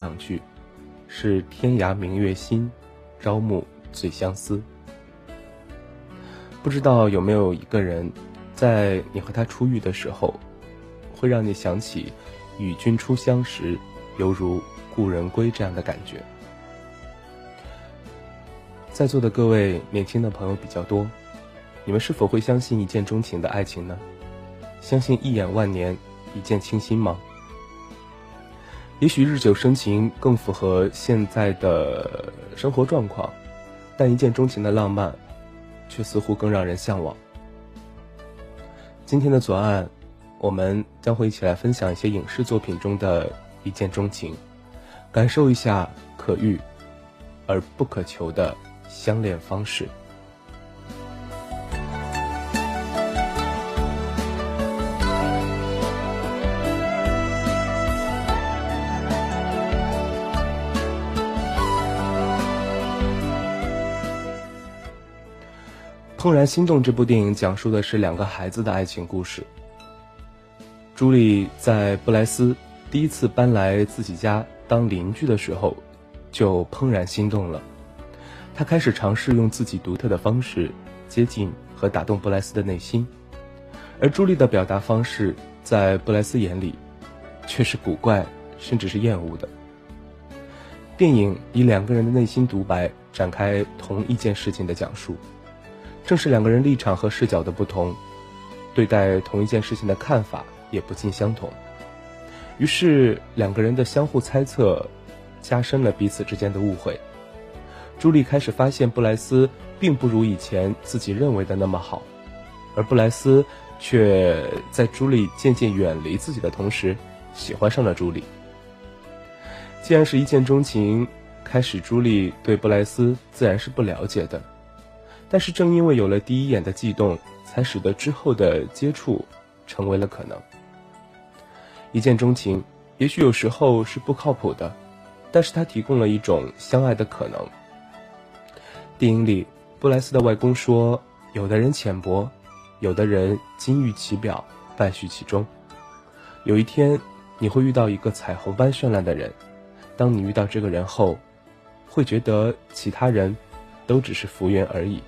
两句，是天涯明月心，朝暮最相思。不知道有没有一个人，在你和他初遇的时候，会让你想起“与君初相识，犹如故人归”这样的感觉。在座的各位年轻的朋友比较多，你们是否会相信一见钟情的爱情呢？相信一眼万年，一见倾心吗？也许日久生情更符合现在的生活状况，但一见钟情的浪漫，却似乎更让人向往。今天的左岸，我们将会一起来分享一些影视作品中的一见钟情，感受一下可遇而不可求的相恋方式。《怦然心动》这部电影讲述的是两个孩子的爱情故事。朱莉在布莱斯第一次搬来自己家当邻居的时候，就怦然心动了。她开始尝试用自己独特的方式接近和打动布莱斯的内心，而朱莉的表达方式在布莱斯眼里，却是古怪甚至是厌恶的。电影以两个人的内心独白展开同一件事情的讲述。正是两个人立场和视角的不同，对待同一件事情的看法也不尽相同。于是两个人的相互猜测，加深了彼此之间的误会。朱莉开始发现布莱斯并不如以前自己认为的那么好，而布莱斯却在朱莉渐渐远离自己的同时，喜欢上了朱莉。既然是一见钟情，开始朱莉对布莱斯自然是不了解的。但是正因为有了第一眼的悸动，才使得之后的接触成为了可能。一见钟情，也许有时候是不靠谱的，但是它提供了一种相爱的可能。电影里，布莱斯的外公说：“有的人浅薄，有的人金玉其表，败絮其中。有一天，你会遇到一个彩虹般绚烂的人。当你遇到这个人后，会觉得其他人都只是浮云而已。”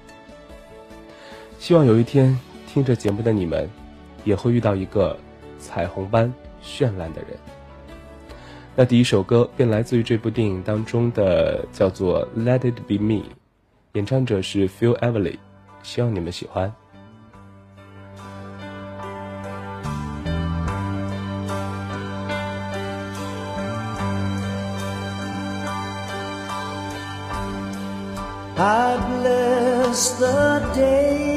希望有一天，听着节目的你们，也会遇到一个彩虹般绚烂的人。那第一首歌便来自于这部电影当中的，叫做《Let It Be Me》，演唱者是 Phil Everly，希望你们喜欢。I bless the day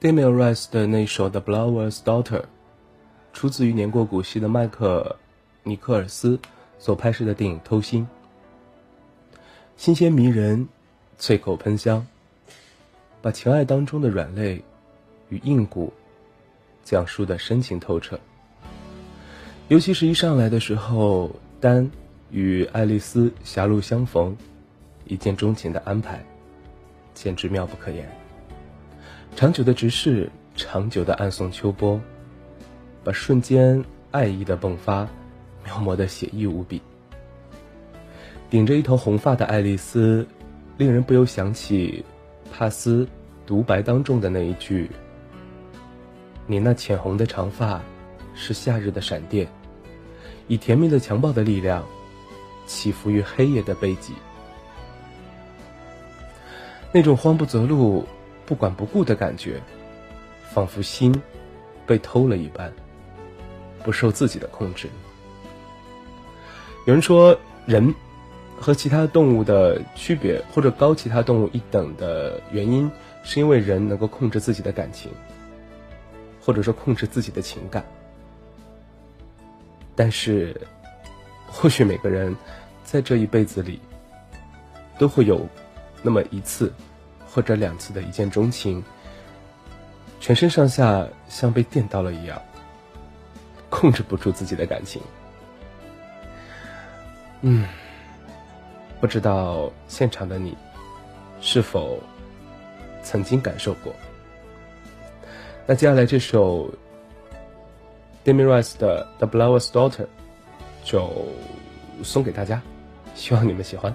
Damian Rice 的那首《The Blower's Daughter》，出自于年过古稀的迈克尼克尔斯所拍摄的电影《偷心》，新鲜迷人，脆口喷香，把情爱当中的软肋与硬骨讲述的深情透彻。尤其是一上来的时候，丹与爱丽丝狭路相逢，一见钟情的安排，简直妙不可言。长久的直视，长久的暗送秋波，把瞬间爱意的迸发描摹的写意无比。顶着一头红发的爱丽丝，令人不由想起帕斯独白当中的那一句：“你那浅红的长发，是夏日的闪电。”以甜蜜的强暴的力量，起伏于黑夜的背脊。那种慌不择路、不管不顾的感觉，仿佛心被偷了一般，不受自己的控制。有人说，人和其他动物的区别，或者高其他动物一等的原因，是因为人能够控制自己的感情，或者说控制自己的情感。但是，或许每个人在这一辈子里都会有那么一次或者两次的一见钟情，全身上下像被电到了一样，控制不住自己的感情。嗯，不知道现场的你是否曾经感受过？那接下来这首。Demi Rice 的《The Blower's Daughter》就送给大家，希望你们喜欢。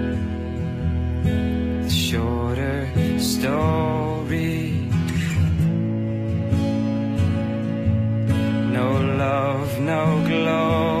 shorter story. No love, no glory.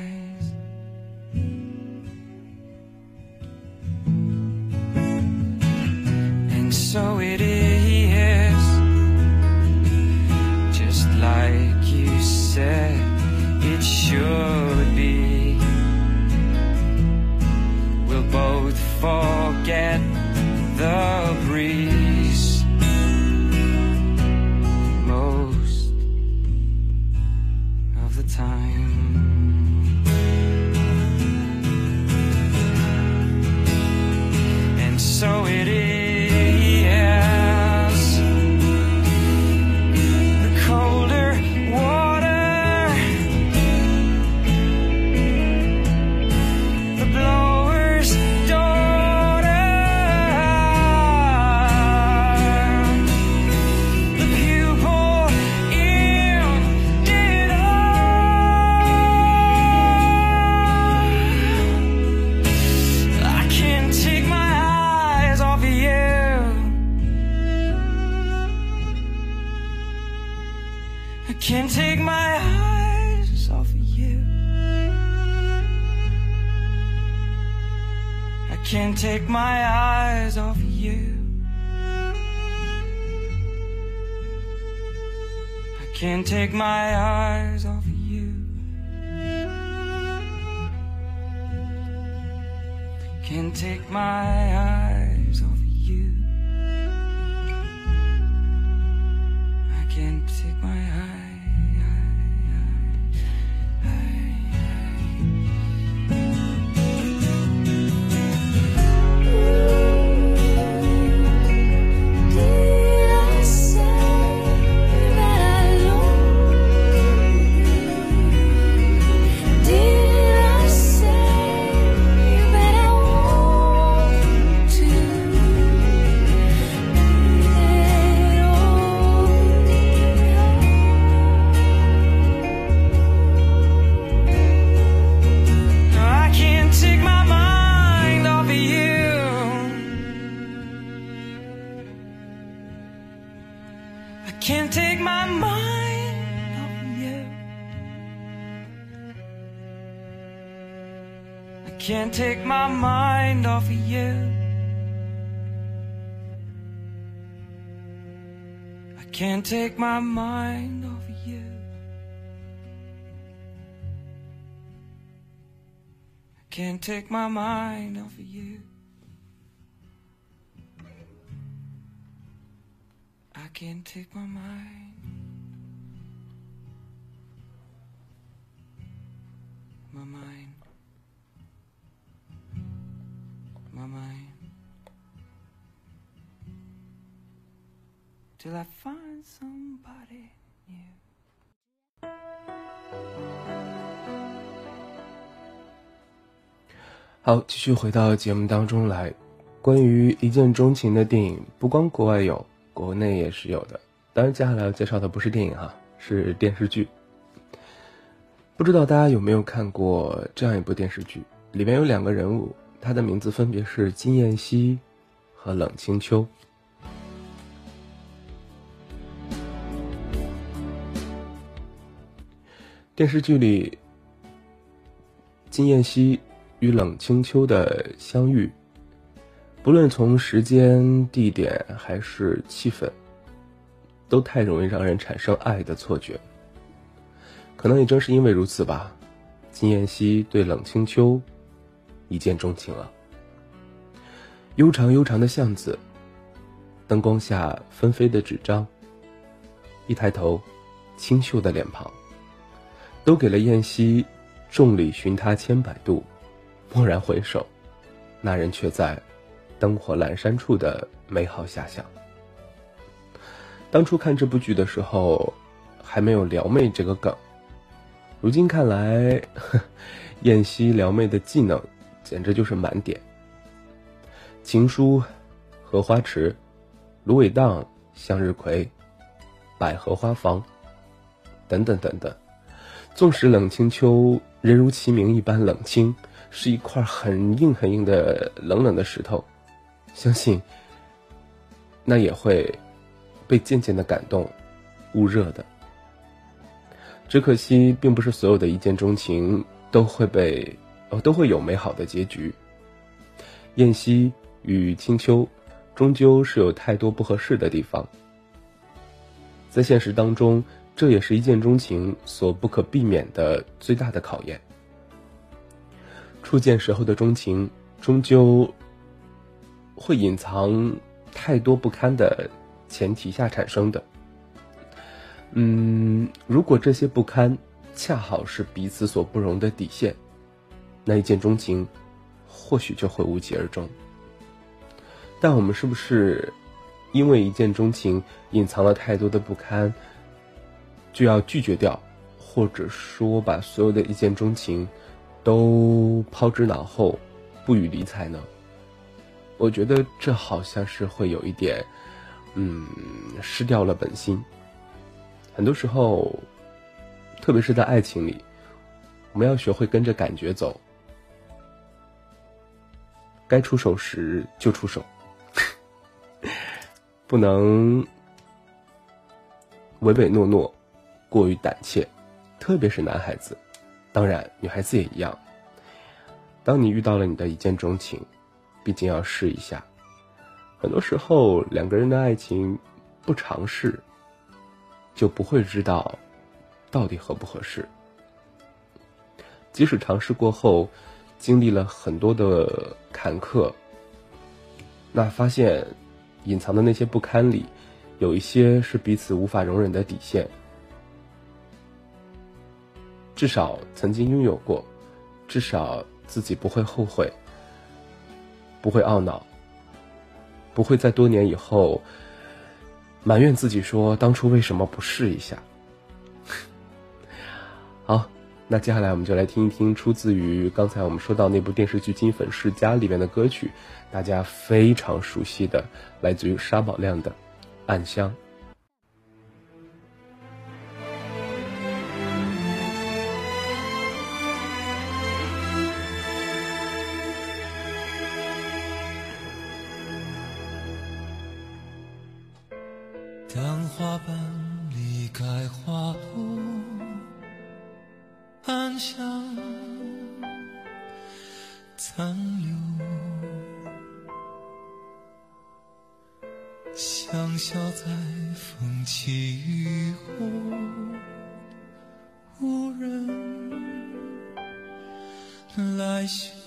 So it is, my mind off of you. I can't take my mind off of you. I can't take my mind. My mind. My mind. Till I find somebody new. 好，继续回到节目当中来。关于一见钟情的电影，不光国外有，国内也是有的。当然，接下来要介绍的不是电影哈，是电视剧。不知道大家有没有看过这样一部电视剧？里面有两个人物，他的名字分别是金燕西和冷清秋。电视剧里，金燕西与冷清秋的相遇，不论从时间、地点还是气氛，都太容易让人产生爱的错觉。可能也正是因为如此吧，金燕西对冷清秋一见钟情了。悠长悠长的巷子，灯光下纷飞的纸张，一抬头，清秀的脸庞，都给了燕西“众里寻他千百度，蓦然回首，那人却在灯火阑珊处”的美好遐想。当初看这部剧的时候，还没有撩妹这个梗，如今看来，呵 燕西撩妹的技能简直就是满点。情书、荷花池、芦苇荡、向日葵、百合花房，等等等等。纵使冷清秋人如其名一般冷清，是一块很硬很硬的冷冷的石头，相信那也会被渐渐的感动、捂热的。只可惜，并不是所有的一见钟情都会被哦都会有美好的结局。燕西与青秋，终究是有太多不合适的地方。在现实当中，这也是一见钟情所不可避免的最大的考验。初见时候的钟情，终究会隐藏太多不堪的前提下产生的。嗯，如果这些不堪恰好是彼此所不容的底线，那一见钟情或许就会无疾而终。但我们是不是因为一见钟情隐藏了太多的不堪，就要拒绝掉，或者说把所有的一见钟情都抛之脑后，不予理睬呢？我觉得这好像是会有一点，嗯，失掉了本心。很多时候，特别是在爱情里，我们要学会跟着感觉走，该出手时就出手，不能唯唯诺诺，过于胆怯特别是男孩子。当然女孩子也一样。当你遇到了你的一见钟情毕竟要试一下。很多时候两个人的爱情不尝试就不会知道到底合不合适。即使尝试过后经历了很多的坎坷那发现隐藏的那些不堪里有一些是彼此无法容忍的底线。至少曾经拥有过至少自己不会后悔不会懊恼不会在多年以后埋怨自己说当初为什么不试一下。好那接下来我们就来听一听出自于刚才我们说到那部电视剧金粉世家里面的歌曲大家非常熟悉的来自于沙宝亮的暗香。花瓣离开花朵暗香残留。香消在风起雨后无人来嗅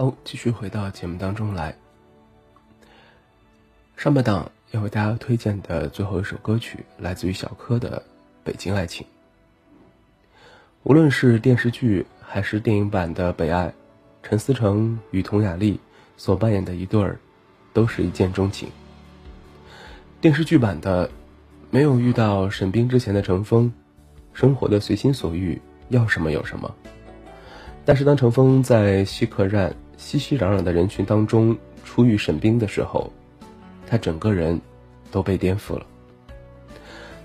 好，继续回到节目当中来。上半档要为大家推荐的最后一首歌曲，来自于小柯的《北京爱情》。无论是电视剧还是电影版的《北爱》，陈思诚与佟雅丽所扮演的一对儿，都是一见钟情。电视剧版的，没有遇到沈冰之前的程峰，生活的随心所欲，要什么有什么。但是当程峰在西客站熙熙攘攘的人群当中初遇沈冰的时候，他整个人都被颠覆了。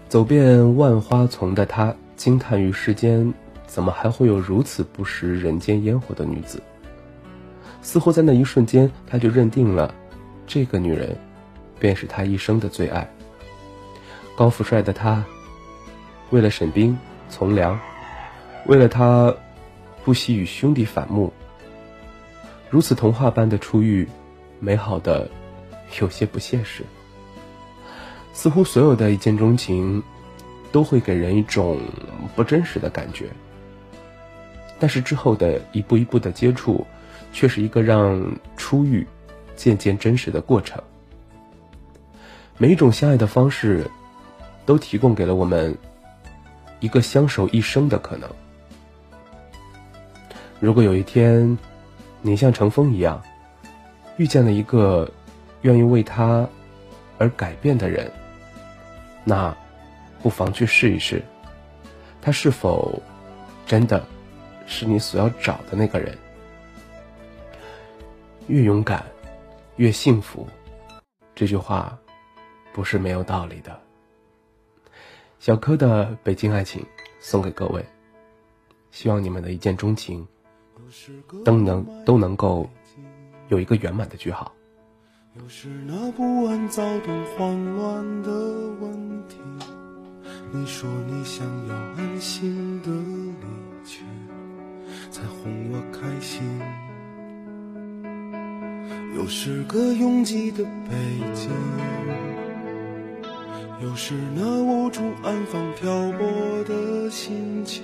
走遍万花丛的他，惊叹于世间怎么还会有如此不食人间烟火的女子。似乎在那一瞬间，他就认定了，这个女人，便是他一生的最爱。高富帅的他，为了沈冰从良，为了他，不惜与兄弟反目。如此童话般的初遇，美好的。有些不现实。似乎所有的一见钟情，都会给人一种不真实的感觉。但是之后的一步一步的接触，却是一个让初遇渐渐真实的过程。每一种相爱的方式，都提供给了我们一个相守一生的可能。如果有一天，你像乘风一样，遇见了一个。愿意为他而改变的人，那不妨去试一试，他是否真的是你所要找的那个人？越勇敢，越幸福。这句话不是没有道理的。小柯的《北京爱情》送给各位，希望你们的一见钟情都能都能够有一个圆满的句号。又是那不安、躁动、慌乱的问题。你说你想要安心的离去，才哄我开心。又是个拥挤的北京，又是那无处安放漂泊的心情，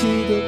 记得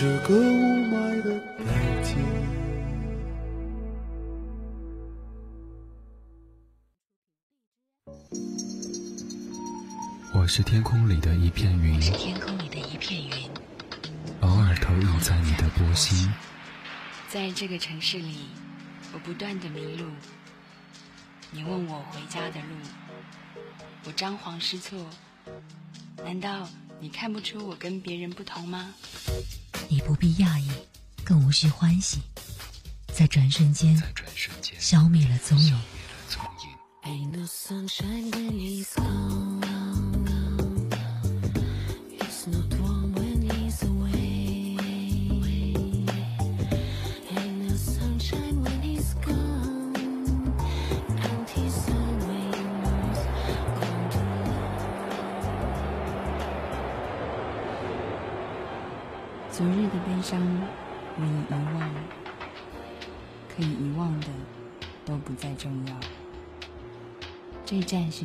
是个雾霾的北京。我是天空里的一片云，是天空里的一片云，偶尔投影在你的波心。在这个城市里，我不断的迷路。你问我回家的路，我张皇失措。难道你看不出我跟别人不同吗？你不必讶异，更无需欢喜，在转瞬间在转瞬间消灭了踪影。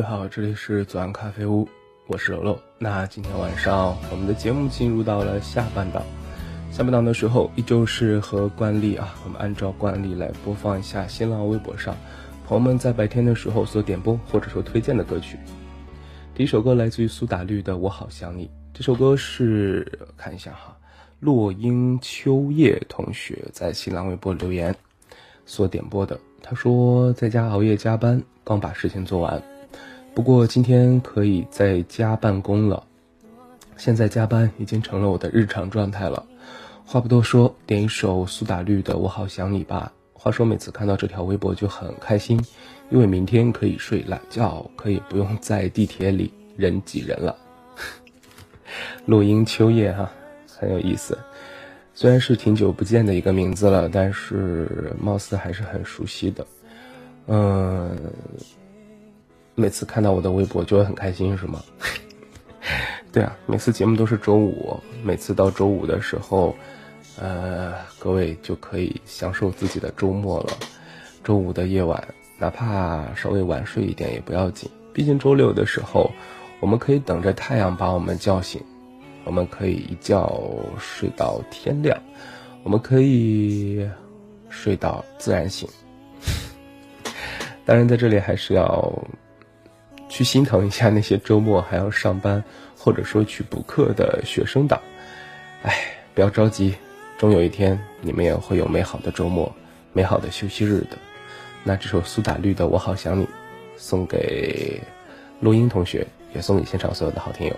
位好，这里是左岸咖啡屋，我是柔柔。那今天晚上我们的节目进入到了下半档，下半档的时候依旧是和惯例啊，我们按照惯例来播放一下新浪微博上朋友们在白天的时候所点播或者说推荐的歌曲。第一首歌来自于苏打绿的《我好想你》，这首歌是看一下哈，落英秋叶同学在新浪微博留言所点播的。他说在家熬夜加班，刚把事情做完。不过今天可以在家办公了，现在加班已经成了我的日常状态了。话不多说，点一首苏打绿的《我好想你》吧。话说每次看到这条微博就很开心，因为明天可以睡懒觉，可以不用在地铁里人挤人了。落英秋叶哈、很有意思。虽然是挺久不见的一个名字了，但是貌似还是很熟悉的。嗯，每次看到我的微博就会很开心，是吗？对啊，每次节目都是周五，每次到周五的时候，呃，各位就可以享受自己的周末了。周五的夜晚，哪怕稍微晚睡一点也不要紧，毕竟周六的时候，我们可以等着太阳把我们叫醒，我们可以一觉睡到天亮，我们可以睡到自然醒。当然，在这里还是要去心疼一下那些周末还要上班或者说去补课的学生党。哎，不要着急，终有一天你们也会有美好的周末、美好的休息日的。那这首苏打绿的《我好想你》，送给录音同学，也送给现场所有的好听友。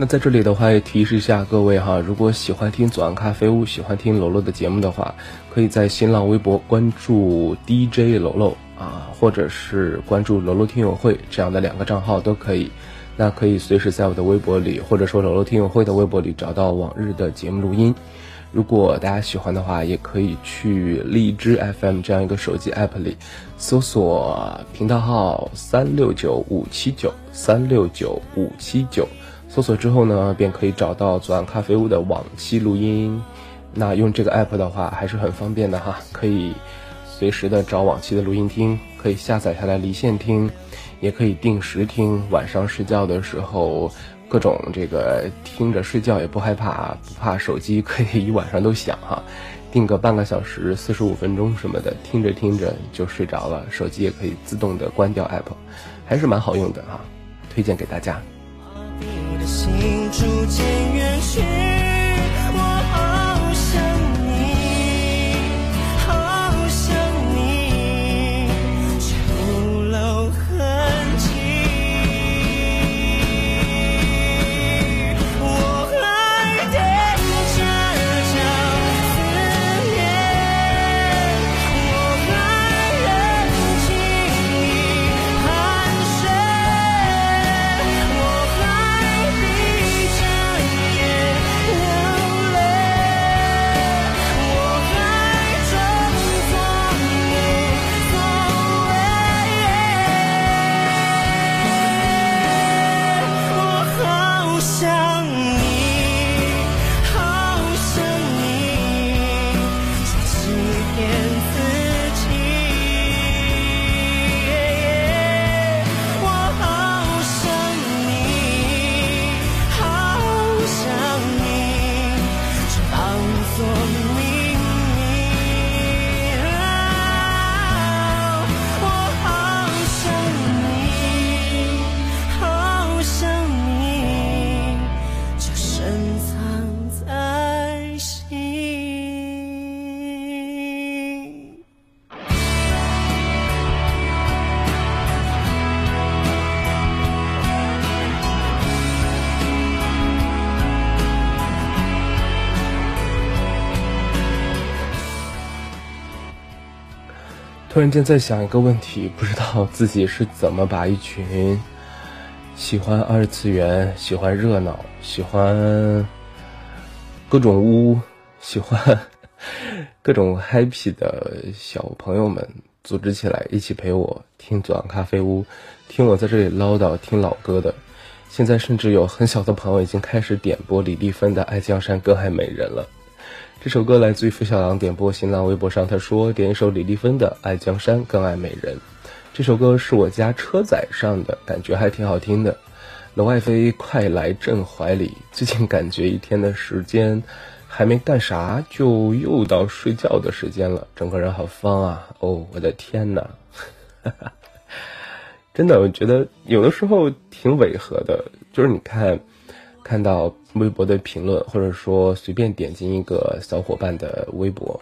那在这里的话，也提示一下各位哈，如果喜欢听左岸咖啡屋，喜欢听楼楼的节目的话，可以在新浪微博关注 DJ 楼楼啊，或者是关注楼楼听友会这样的两个账号都可以。那可以随时在我的微博里，或者说楼楼听友会的微博里找到往日的节目录音。如果大家喜欢的话，也可以去荔枝 FM 这样一个手机 app 里搜索频道号三六九五七九三六九五七九，搜索之后呢，便可以找到左岸咖啡屋的往期录音。那用这个 app 的话，还是很方便的哈，可以随时的找往期的录音听，可以下载下来离线听，也可以定时听。晚上睡觉的时候。各种这个听着睡觉也不害怕，不怕手机可以一晚上都响哈，定个半个小时、四十五分钟什么的，听着听着就睡着了，手机也可以自动的关掉 app，还是蛮好用的哈，推荐给大家。的心逐渐远去。突然间在想一个问题，不知道自己是怎么把一群喜欢二次元、喜欢热闹、喜欢各种污、喜欢各种 happy 的小朋友们组织起来，一起陪我听左岸咖啡屋，听我在这里唠叨听老歌的。现在甚至有很小的朋友已经开始点播李丽芬的《爱江山更爱美人》了。这首歌来自于付小狼点播新浪微博上，他说点一首李丽芬的《爱江山更爱美人》。这首歌是我家车载上的，感觉还挺好听的。楼外飞，快来朕怀里。最近感觉一天的时间还没干啥，就又到睡觉的时间了，整个人好方啊！哦，我的天哪，真的，我觉得有的时候挺违和的，就是你看。看到微博的评论，或者说随便点进一个小伙伴的微博，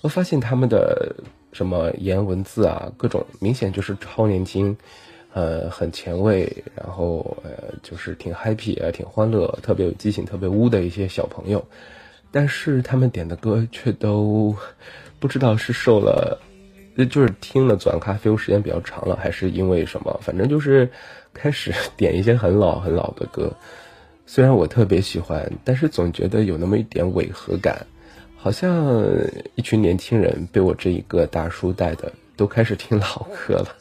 我发现他们的什么言文字啊，各种明显就是超年轻，呃，很前卫，然后呃，就是挺 happy 啊，挺欢乐，特别有激情，特别污的一些小朋友，但是他们点的歌却都不知道是受了，就是听了转咖啡时间比较长了，还是因为什么，反正就是开始点一些很老很老的歌。虽然我特别喜欢，但是总觉得有那么一点违和感，好像一群年轻人被我这一个大叔带的都开始听老歌了。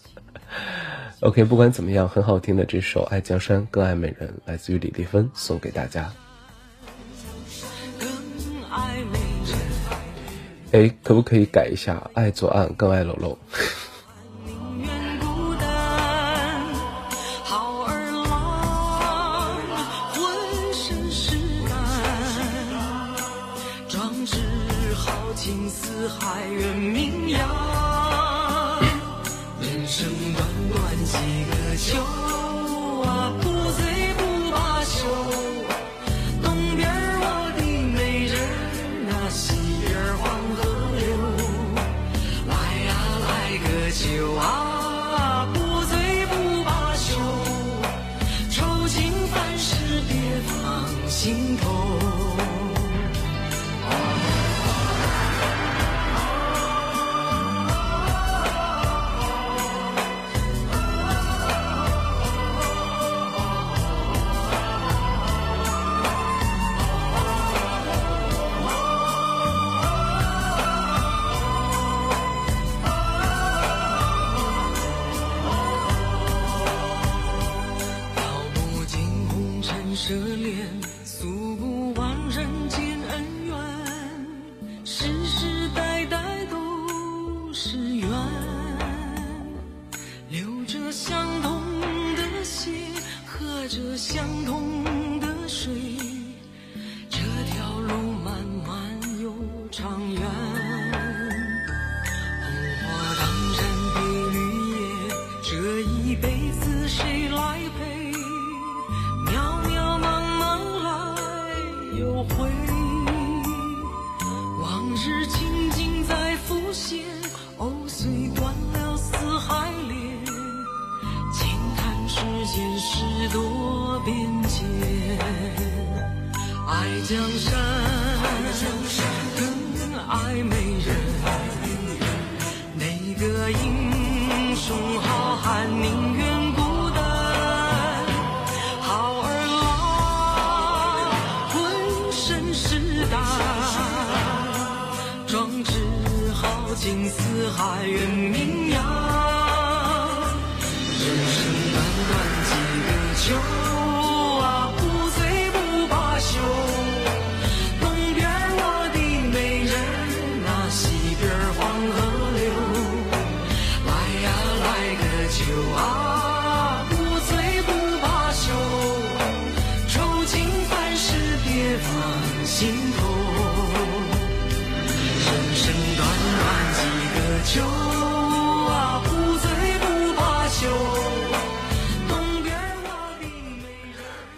OK，不管怎么样，很好听的这首《爱江山更爱美人》来自于李丽芬，送给大家。哎，可不可以改一下《爱左岸更爱楼楼》？心头。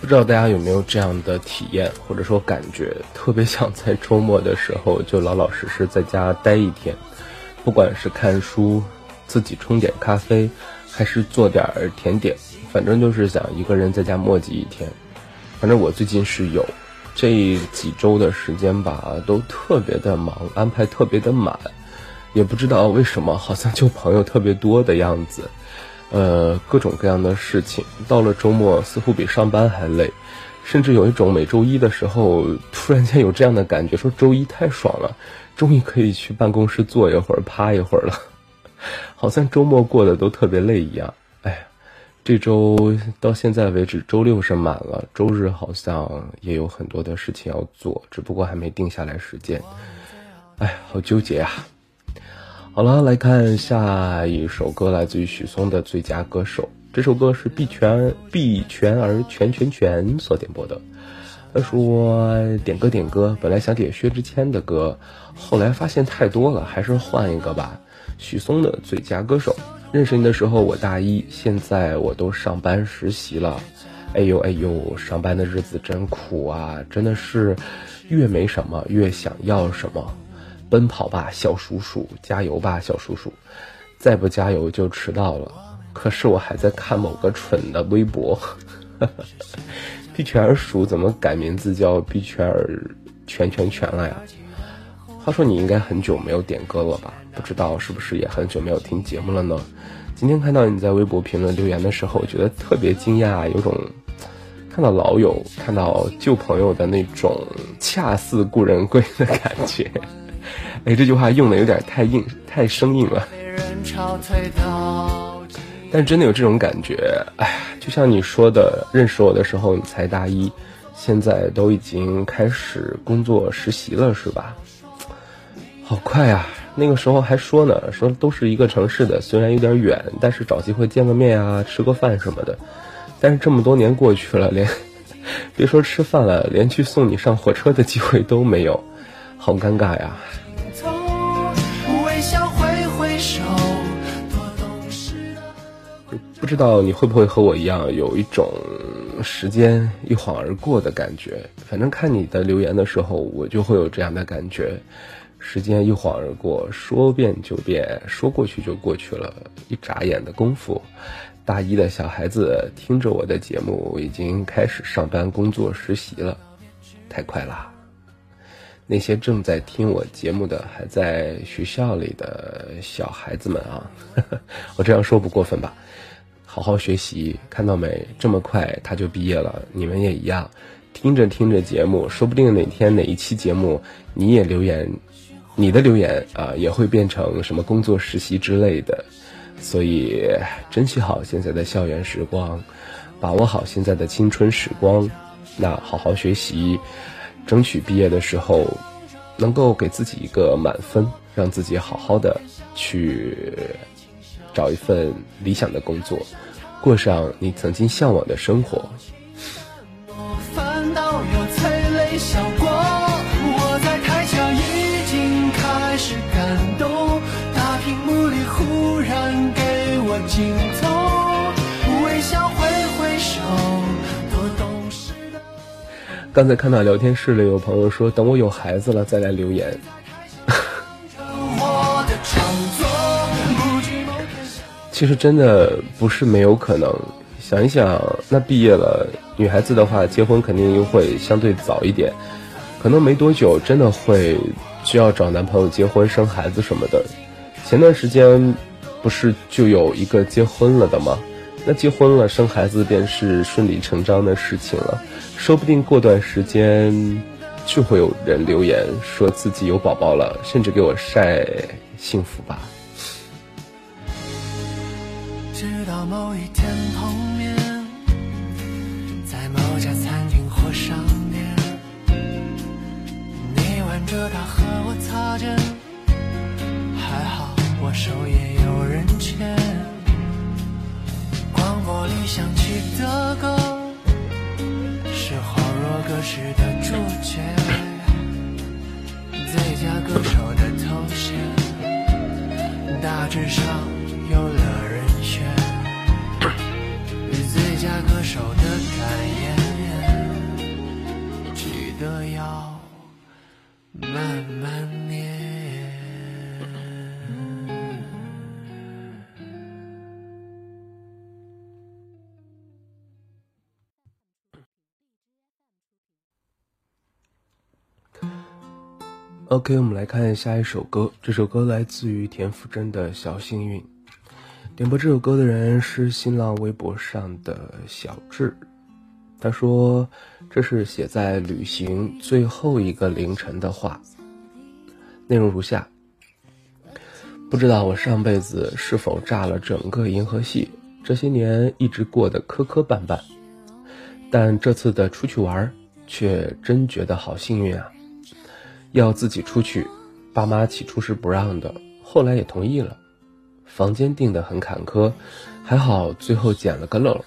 不知道大家有没有这样的体验，或者说感觉，特别想在周末的时候就老老实实在家待一天，不管是看书、自己冲点咖啡，还是做点甜点，反正就是想一个人在家磨叽一天。反正我最近是有这几周的时间吧，都特别的忙，安排特别的满，也不知道为什么，好像就朋友特别多的样子。呃，各种各样的事情，到了周末似乎比上班还累，甚至有一种每周一的时候，突然间有这样的感觉，说周一太爽了，终于可以去办公室坐一会儿，趴一会儿了，好像周末过得都特别累一样。哎，这周到现在为止，周六是满了，周日好像也有很多的事情要做，只不过还没定下来时间。哎，好纠结啊！好了，来看下一首歌，来自于许嵩的《最佳歌手》。这首歌是毕全毕全儿全全全所点播的。他说点歌点歌，本来想点薛之谦的歌，后来发现太多了，还是换一个吧。许嵩的《最佳歌手》。认识你的时候我大一，现在我都上班实习了。哎呦哎呦，上班的日子真苦啊！真的是越没什么越想要什么。奔跑吧，小叔叔！加油吧，小叔叔！再不加油就迟到了。可是我还在看某个蠢的微博。毕全儿叔怎么改名字叫毕全儿全全全了呀？话说你应该很久没有点歌了吧？不知道是不是也很久没有听节目了呢？今天看到你在微博评论留言的时候，我觉得特别惊讶，有种看到老友、看到旧朋友的那种恰似故人归的感觉。哎，这句话用的有点太硬、太生硬了。但真的有这种感觉，哎，就像你说的，认识我的时候你才大一，现在都已经开始工作实习了，是吧？好快呀！那个时候还说呢，说都是一个城市的，虽然有点远，但是找机会见个面啊，吃个饭什么的。但是这么多年过去了，连别说吃饭了，连去送你上火车的机会都没有，好尴尬呀！不知道你会不会和我一样，有一种时间一晃而过的感觉。反正看你的留言的时候，我就会有这样的感觉。时间一晃而过，说变就变，说过去就过去了，一眨眼的功夫，大一的小孩子听着我的节目，已经开始上班、工作、实习了，太快啦！那些正在听我节目的还在学校里的小孩子们啊，我这样说不过分吧？好好学习，看到没？这么快他就毕业了，你们也一样，听着听着节目，说不定哪天哪一期节目你也留言。你的留言啊，也会变成什么工作实习之类的，所以珍惜好现在的校园时光，把握好现在的青春时光，那好好学习，争取毕业的时候能够给自己一个满分，让自己好好的去找一份理想的工作，过上你曾经向往的生活。反倒有催泪效果。我在台下已经开始感动，大屏幕里忽然给我镜头，微笑挥挥手，多懂事的。刚才看到聊天室里有朋友说，等我有孩子了再来留言。其实真的不是没有可能。想一想，那毕业了，女孩子的话，结婚肯定又会相对早一点。可能没多久真的会需要找男朋友结婚生孩子什么的。前段时间不是就有一个结婚了的吗？那结婚了生孩子便是顺理成章的事情了，说不定过段时间就会有人留言说自己有宝宝了，甚至给我晒幸福吧。到某一天碰面，在某家餐厅或商店，你挽着她和我擦肩，还好我手也有人牵。广播里响起的歌，是恍若隔世的主角，最佳歌手的头衔，大致上有了 OK，我们来看下一首歌。这首歌来自于田馥甄的《小幸运》。点播这首歌的人是新浪微博上的小智，他说这是写在旅行最后一个凌晨的话，内容如下：不知道我上辈子是否炸了整个银河系，这些年一直过得磕磕绊绊，但这次的出去玩却真觉得好幸运啊！要自己出去，爸妈起初是不让的，后来也同意了。房间订得很坎坷，还好最后捡了个漏，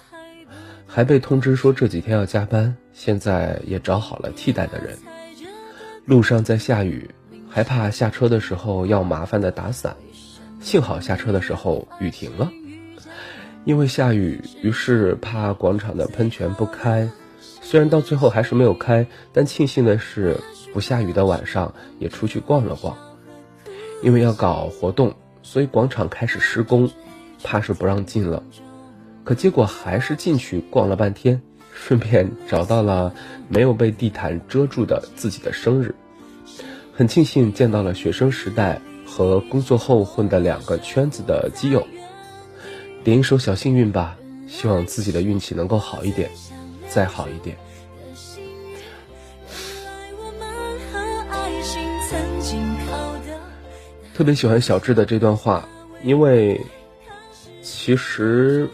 还被通知说这几天要加班。现在也找好了替代的人。路上在下雨，还怕下车的时候要麻烦的打伞，幸好下车的时候雨停了。因为下雨，于是怕广场的喷泉不开，虽然到最后还是没有开，但庆幸的是不下雨的晚上也出去逛了逛，因为要搞活动。所以广场开始施工，怕是不让进了，可结果还是进去逛了半天，顺便找到了没有被地毯遮住的自己的生日，很庆幸见到了学生时代和工作后混的两个圈子的基友。点一首小幸运吧，希望自己的运气能够好一点，再好一点。特别喜欢小智的这段话，因为其实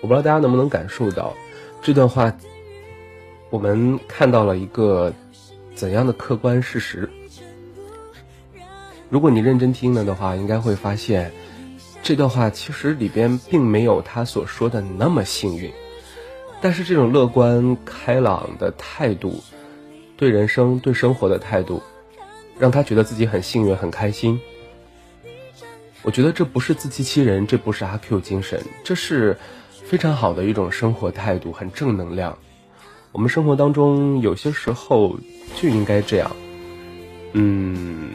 我不知道大家能不能感受到这段话，我们看到了一个怎样的客观事实。如果你认真听了的话，应该会发现这段话其实里边并没有他所说的那么幸运，但是这种乐观开朗的态度，对人生对生活的态度，让他觉得自己很幸运很开心。我觉得这不是自欺欺人，这不是阿 Q 精神，这是非常好的一种生活态度，很正能量。我们生活当中有些时候就应该这样，嗯，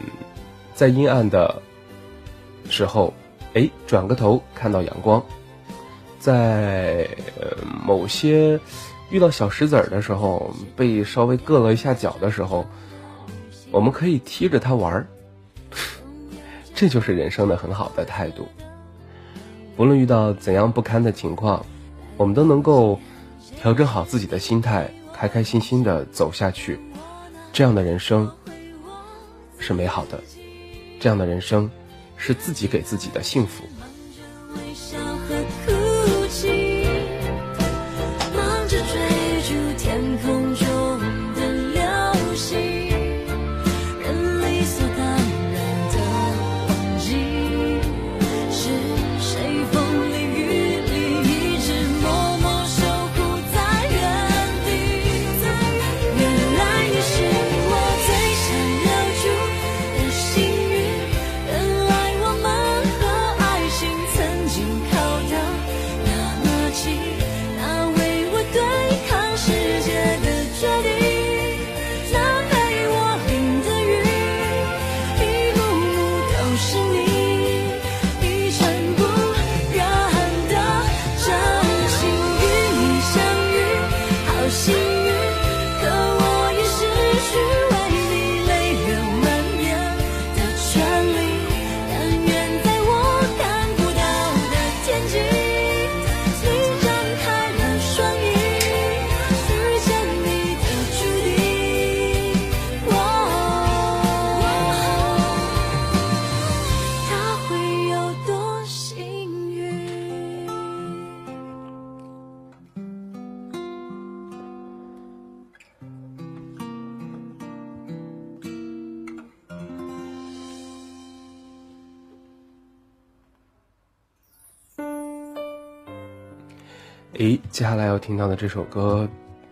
在阴暗的时候，哎，转个头看到阳光；在某些遇到小石子儿的时候，被稍微硌了一下脚的时候，我们可以踢着它玩儿。这就是人生的很好的态度。无论遇到怎样不堪的情况，我们都能够调整好自己的心态，开开心心的走下去。这样的人生是美好的，这样的人生是自己给自己的幸福。接下来要听到的这首歌，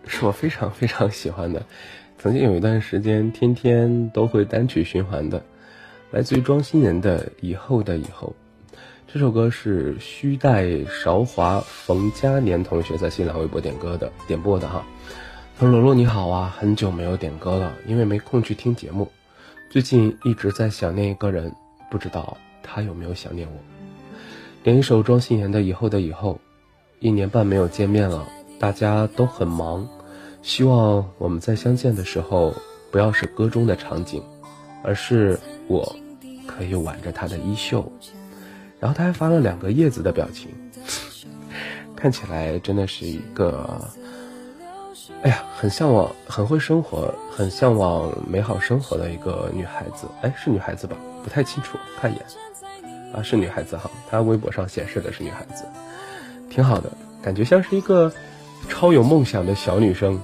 是我非常非常喜欢的，曾经有一段时间天天都会单曲循环的，来自于庄心妍的《以后的以后》。这首歌是须带韶华冯嘉年同学在新浪微博点歌的点播的哈。他说：“罗罗你好啊，很久没有点歌了，因为没空去听节目，最近一直在想念一个人，不知道他有没有想念我。点一首庄心妍的《以后的以后》。”一年半没有见面了，大家都很忙，希望我们在相见的时候，不要是歌中的场景，而是我可以挽着他的衣袖。然后他还发了两个叶子的表情，看起来真的是一个，哎呀，很向往、很会生活、很向往美好生活的一个女孩子。哎，是女孩子吧？不太清楚，看一眼。啊，是女孩子哈，她微博上显示的是女孩子。挺好的，感觉像是一个超有梦想的小女生。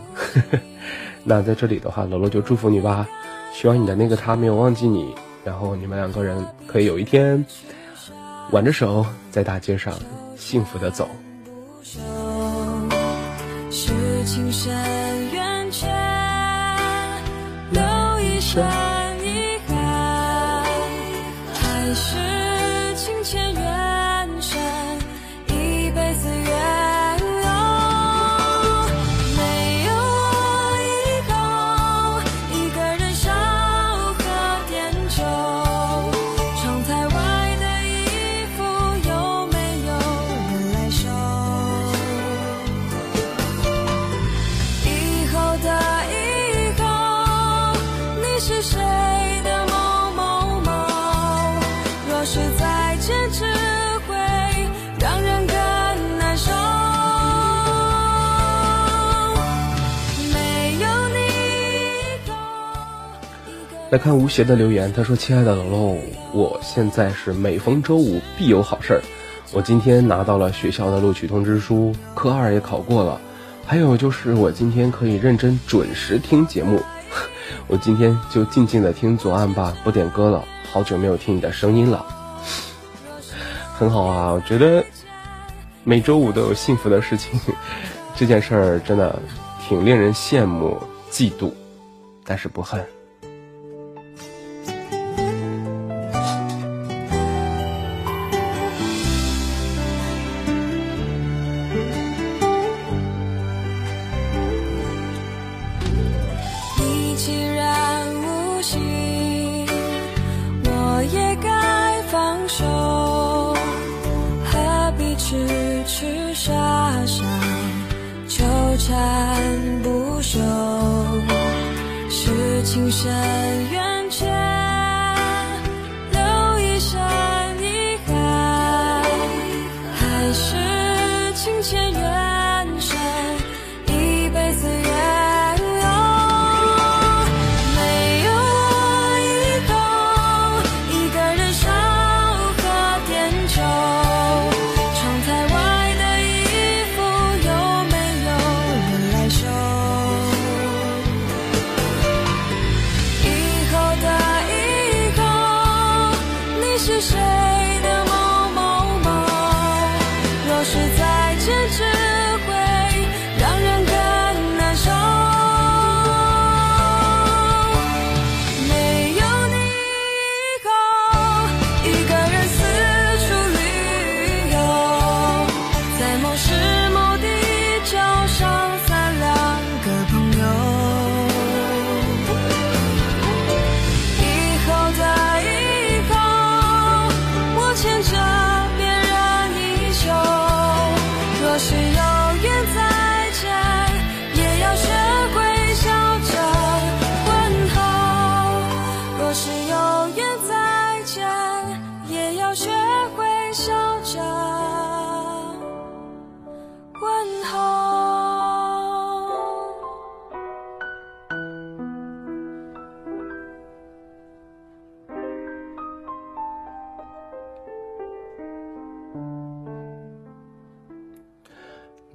那在这里的话，楼楼就祝福你吧，希望你的那个他没有忘记你，然后你们两个人可以有一天挽着手在大街上幸福的走。是情深缘浅，留一生来看吴邪的留言，他说：“亲爱的龙龙，我现在是每逢周五必有好事儿。我今天拿到了学校的录取通知书，科二也考过了，还有就是我今天可以认真准时听节目。我今天就静静的听左岸吧，不点歌了。好久没有听你的声音了，很好啊。我觉得每周五都有幸福的事情，这件事儿真的挺令人羡慕、嫉妒，但是不恨。”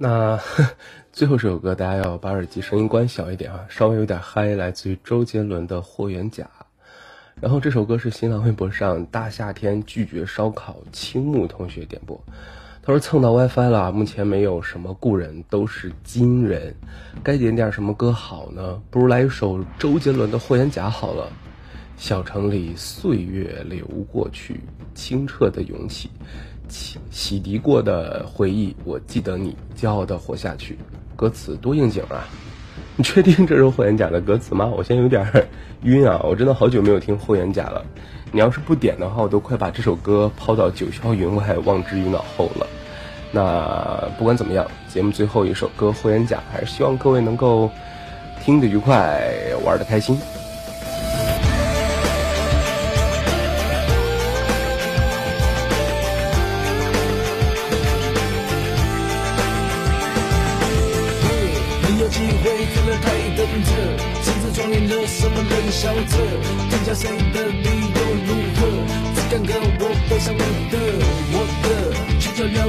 那最后这首歌，大家要把耳机声音关小一点啊，稍微有点嗨，来自于周杰伦的《霍元甲》。然后这首歌是新浪微博上大夏天拒绝烧烤青木同学点播，他说蹭到 WiFi 了，目前没有什么故人，都是今人。该点点什么歌好呢？不如来一首周杰伦的《霍元甲》好了。小城里岁月流过去，清澈的涌起，洗洗涤过的回忆，我记得你，骄傲的活下去。歌词多应景啊！你确定这是霍元甲的歌词吗？我现在有点晕啊！我真的好久没有听霍元甲了。你要是不点的话，我都快把这首歌抛到九霄云外，忘之于脑后了。那不管怎么样，节目最后一首歌《霍元甲》，还是希望各位能够听得愉快，玩得开心。的，我的，去照耀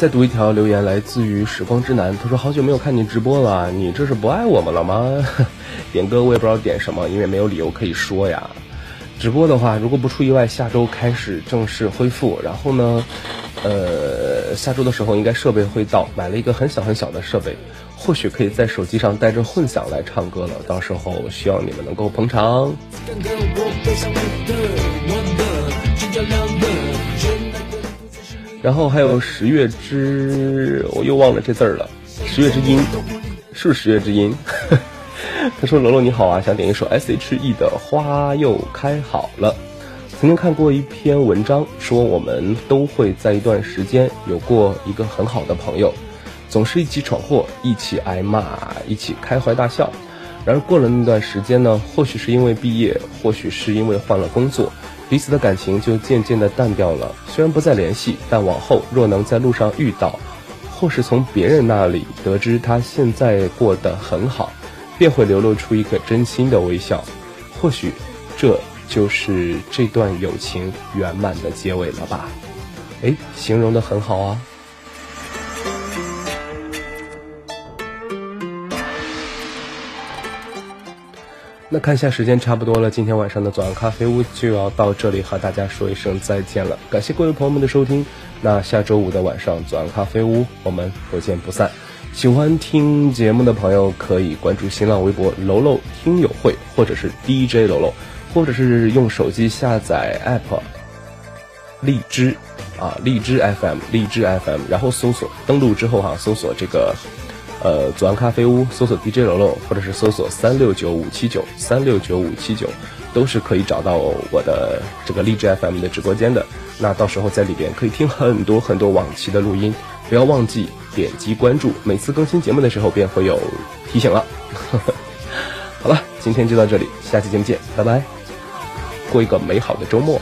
再读一条留言，来自于时光之南。他说：“好久没有看你直播了，你这是不爱我们了吗？” 点歌我也不知道点什么，因为没有理由可以说呀。直播的话，如果不出意外，下周开始正式恢复。然后呢，呃，下周的时候应该设备会到，买了一个很小很小的设备，或许可以在手机上带着混响来唱歌了。到时候希望你们能够捧场。然后还有十月之，我又忘了这字儿了，十月之音，是不是十月之音？他说：“楼楼你好啊，想点一首 S.H.E 的《花又开好了》。曾经看过一篇文章，说我们都会在一段时间有过一个很好的朋友，总是一起闯祸，一起挨骂，一起开怀大笑。然而过了那段时间呢，或许是因为毕业，或许是因为换了工作，彼此的感情就渐渐的淡掉了。虽然不再联系，但往后若能在路上遇到，或是从别人那里得知他现在过得很好，便会流露出一个真心的微笑。或许这就是这段友情圆满的结尾了吧？哎，形容的很好啊。那看一下时间差不多了，今天晚上的左岸咖啡屋就要到这里和大家说一声再见了。感谢各位朋友们的收听，那下周五的晚上左岸咖啡屋我们不见不散。喜欢听节目的朋友可以关注新浪微博“楼楼听友会”或者是 DJ 楼楼，或者是用手机下载 app 荔枝啊荔枝 FM 荔枝 FM，然后搜索登录之后哈、搜索这个呃左岸咖啡屋，搜索 DJ 楼楼，或者是搜索三六九五七九三六九五七九，都是可以找到我的这个荔枝 FM 的直播间的。那到时候在里边可以听很多很多往期的录音，不要忘记点击关注，每次更新节目的时候便会有提醒了。好了，今天就到这里，下期节目见，拜拜，过一个美好的周末。